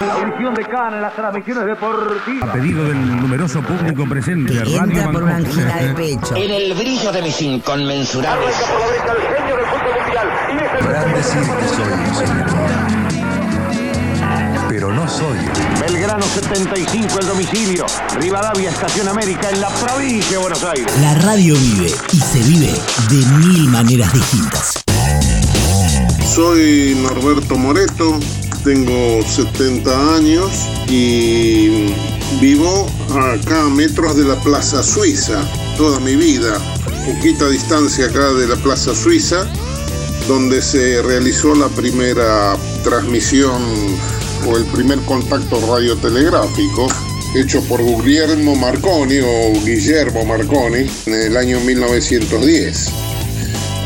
La audición de Cana en las transmisiones deportivas. A pedido del numeroso público presente, Que Radio entra por una angina de pecho. En el brillo de mis inconmensurables. Por la derecha el genio del fútbol mundial. Y es el Podrán decir que soy un señor. Pero no soy. Belgrano 75 el domicilio. Rivadavia Estación América en la provincia de Buenos Aires. La radio vive y se vive de mil maneras distintas. Soy Norberto Moreto, tengo 70 años y vivo acá a metros de la Plaza Suiza toda mi vida, poquita distancia acá de la Plaza Suiza, donde se realizó la primera transmisión o el primer contacto radiotelegráfico hecho por Guglielmo Marconi o Guillermo Marconi en el año 1910.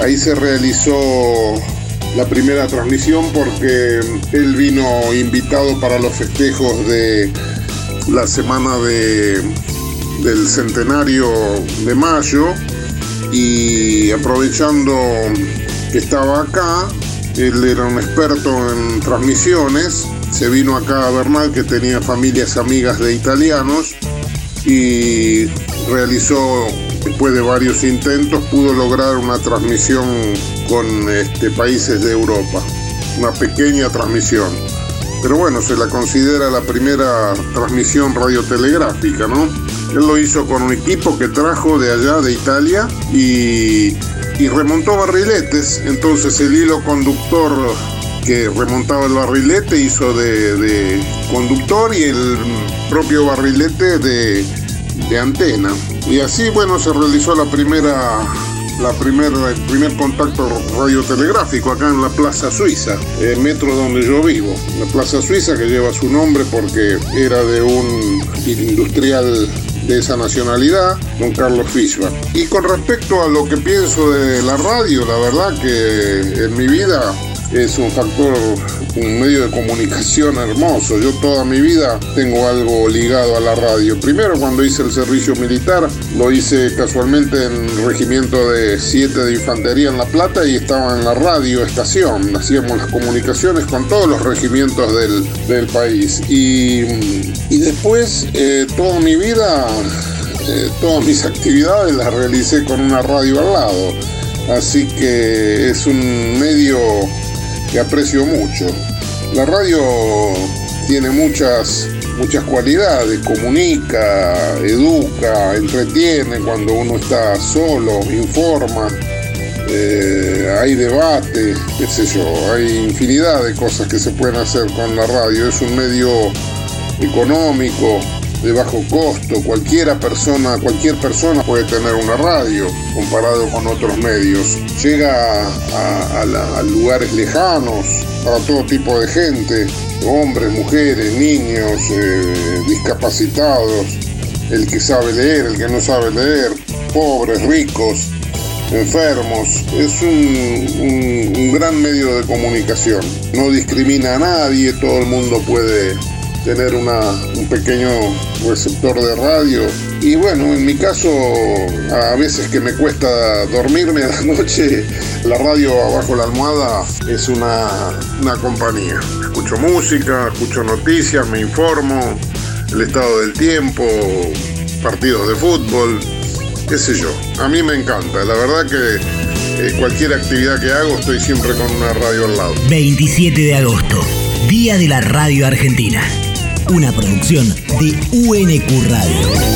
Ahí se realizó la primera transmisión porque él vino invitado para los festejos de la semana de, del centenario de mayo y aprovechando que estaba acá, él era un experto en transmisiones, se vino acá a Bernal que tenía familias amigas de italianos y realizó, después de varios intentos, pudo lograr una transmisión con este, países de Europa, una pequeña transmisión. Pero bueno, se la considera la primera transmisión radiotelegráfica, ¿no? Él lo hizo con un equipo que trajo de allá, de Italia, y, y remontó barriletes. Entonces el hilo conductor que remontaba el barrilete hizo de, de conductor y el propio barrilete de, de antena. Y así, bueno, se realizó la primera, la primera, el primer contacto radiotelegráfico acá en la Plaza Suiza, el metro donde yo vivo. La Plaza Suiza que lleva su nombre porque era de un industrial de esa nacionalidad, don Carlos Fischbach. Y con respecto a lo que pienso de la radio, la verdad que en mi vida es un factor, un medio de comunicación hermoso. Yo toda mi vida tengo algo ligado a la radio. Primero cuando hice el servicio militar, lo hice casualmente en el regimiento de 7 de infantería en La Plata y estaba en la radio estación. Hacíamos las comunicaciones con todos los regimientos del, del país. Y, y después, eh, toda mi vida, eh, todas mis actividades las realicé con una radio al lado. Así que es un medio que aprecio mucho. La radio tiene muchas, muchas cualidades, comunica, educa, entretiene cuando uno está solo, informa, eh, hay debate, qué sé yo, hay infinidad de cosas que se pueden hacer con la radio. Es un medio económico, de bajo costo. Cualquiera persona, cualquier persona puede tener una radio comparado con otros medios. Llega a, lugares lejanos para todo tipo de gente, hombres, mujeres, niños, eh, discapacitados, el que sabe leer, el que no sabe leer, pobres, ricos, enfermos. Es un gran medio de comunicación. No discrimina a nadie, todo el mundo puede tener un pequeño receptor de radio. Y bueno, en mi caso, a veces que me cuesta dormirme a la noche, la radio abajo la almohada es una, una compañía. Escucho música, escucho noticias, me informo, el estado del tiempo, partidos de fútbol, qué sé yo. A mí me encanta, la verdad que eh, cualquier actividad que hago estoy siempre con una radio al lado. 27 de agosto, Día de la Radio Argentina. Una producción de UNQ Radio.